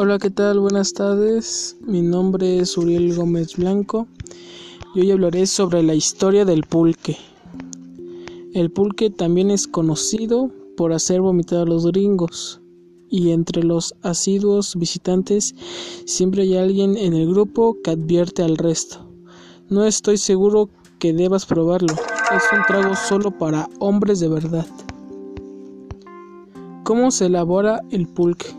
Hola, ¿qué tal? Buenas tardes. Mi nombre es Uriel Gómez Blanco y hoy hablaré sobre la historia del pulque. El pulque también es conocido por hacer vomitar a los gringos y entre los asiduos visitantes siempre hay alguien en el grupo que advierte al resto. No estoy seguro que debas probarlo. Es un trago solo para hombres de verdad. ¿Cómo se elabora el pulque?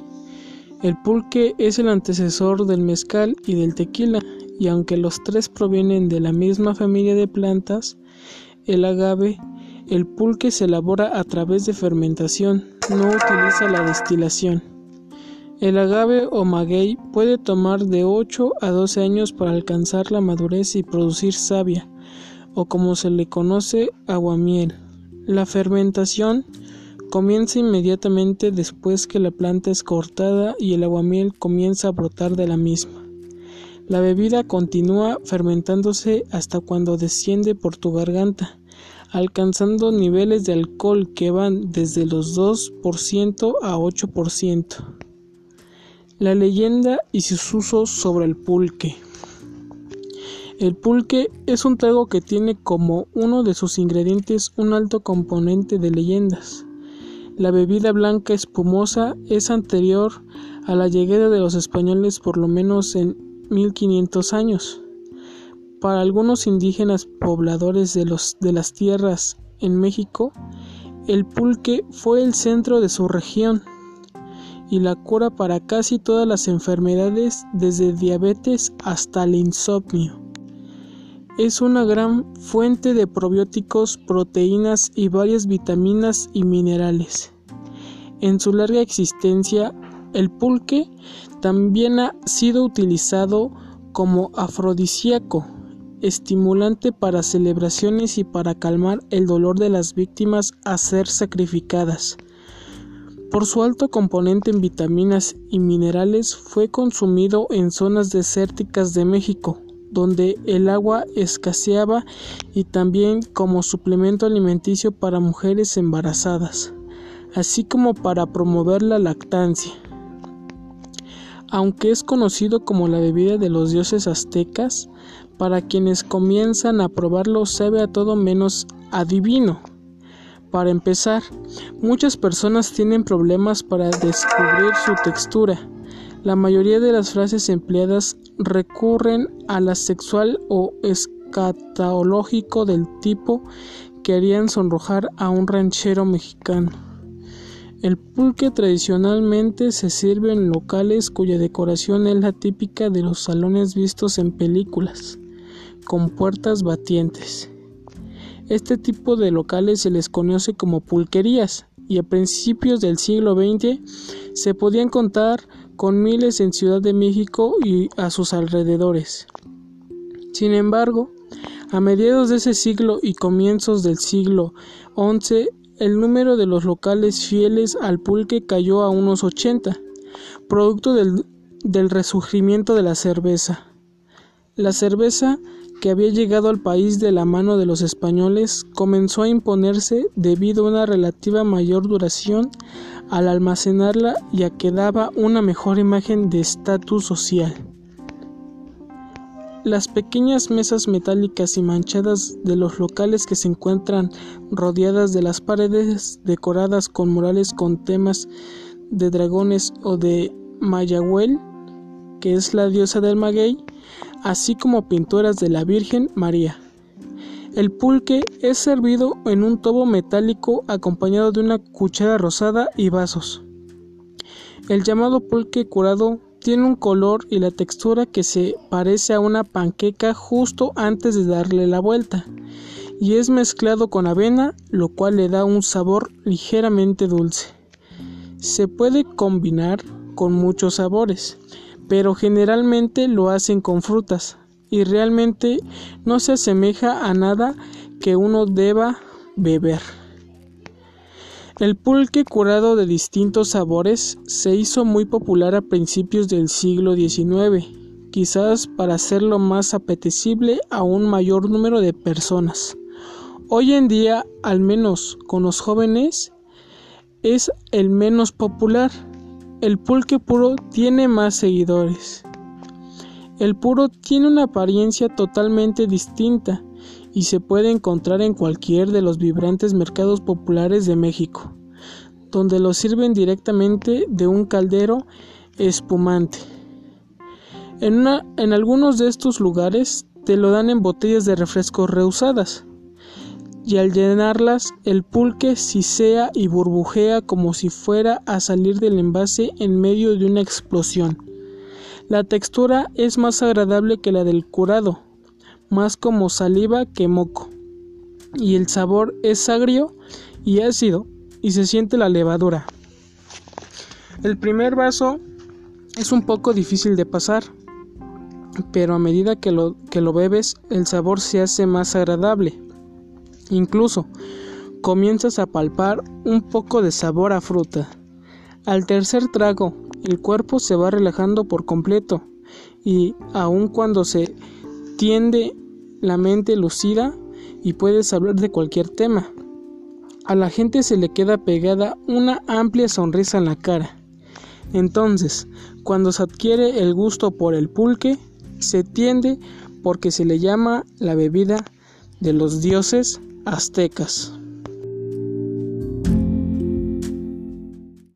El pulque es el antecesor del mezcal y del tequila, y aunque los tres provienen de la misma familia de plantas, el agave, el pulque se elabora a través de fermentación, no utiliza la destilación. El agave o maguey puede tomar de 8 a 12 años para alcanzar la madurez y producir savia, o como se le conoce, aguamiel. La fermentación Comienza inmediatamente después que la planta es cortada y el aguamiel comienza a brotar de la misma. La bebida continúa fermentándose hasta cuando desciende por tu garganta, alcanzando niveles de alcohol que van desde los 2% a 8%. La leyenda y sus usos sobre el pulque. El pulque es un trago que tiene como uno de sus ingredientes un alto componente de leyendas. La bebida blanca espumosa es anterior a la llegada de los españoles por lo menos en 1500 años. Para algunos indígenas pobladores de, los, de las tierras en México, el pulque fue el centro de su región y la cura para casi todas las enfermedades desde diabetes hasta el insomnio. Es una gran fuente de probióticos, proteínas y varias vitaminas y minerales. En su larga existencia, el pulque también ha sido utilizado como afrodisíaco, estimulante para celebraciones y para calmar el dolor de las víctimas a ser sacrificadas. Por su alto componente en vitaminas y minerales fue consumido en zonas desérticas de México, donde el agua escaseaba y también como suplemento alimenticio para mujeres embarazadas, así como para promover la lactancia. Aunque es conocido como la bebida de los dioses aztecas, para quienes comienzan a probarlo sabe a todo menos adivino. Para empezar, muchas personas tienen problemas para descubrir su textura, la mayoría de las frases empleadas recurren a la sexual o escatológico del tipo que harían sonrojar a un ranchero mexicano. El pulque tradicionalmente se sirve en locales cuya decoración es la típica de los salones vistos en películas, con puertas batientes. Este tipo de locales se les conoce como pulquerías y a principios del siglo XX se podían contar con miles en Ciudad de México y a sus alrededores. Sin embargo, a mediados de ese siglo y comienzos del siglo XI, el número de los locales fieles al pulque cayó a unos 80, producto del, del resurgimiento de la cerveza. La cerveza que había llegado al país de la mano de los españoles comenzó a imponerse debido a una relativa mayor duración al almacenarla y a que daba una mejor imagen de estatus social. Las pequeñas mesas metálicas y manchadas de los locales que se encuentran rodeadas de las paredes decoradas con murales con temas de dragones o de Mayahuel, que es la diosa del maguey, así como pinturas de la Virgen María. El pulque es servido en un tobo metálico acompañado de una cuchara rosada y vasos. El llamado pulque curado tiene un color y la textura que se parece a una panqueca justo antes de darle la vuelta y es mezclado con avena, lo cual le da un sabor ligeramente dulce. Se puede combinar con muchos sabores, pero generalmente lo hacen con frutas y realmente no se asemeja a nada que uno deba beber. El pulque curado de distintos sabores se hizo muy popular a principios del siglo XIX, quizás para hacerlo más apetecible a un mayor número de personas. Hoy en día, al menos con los jóvenes, es el menos popular el pulque puro tiene más seguidores. El puro tiene una apariencia totalmente distinta y se puede encontrar en cualquier de los vibrantes mercados populares de México, donde lo sirven directamente de un caldero espumante. En, algunos de estos lugares te lo dan en botellas de refrescos reusadas y al llenarlas el pulque sisea y burbujea como si fuera a salir del envase en medio de una explosión. La textura es más agradable que la del curado, más como saliva que moco, y el sabor es agrio y ácido y se siente la levadura. El primer vaso es un poco difícil de pasar, pero a medida que lo, que lo bebes el sabor se hace más agradable. Incluso comienzas a palpar un poco de sabor a fruta. Al tercer trago el cuerpo se va relajando por completo y aun cuando se tiende la mente lucida y puedes hablar de cualquier tema. A la gente se le queda pegada una amplia sonrisa en la cara. Entonces, cuando se adquiere el gusto por el pulque, se tiende porque se le llama la bebida de los dioses aztecas.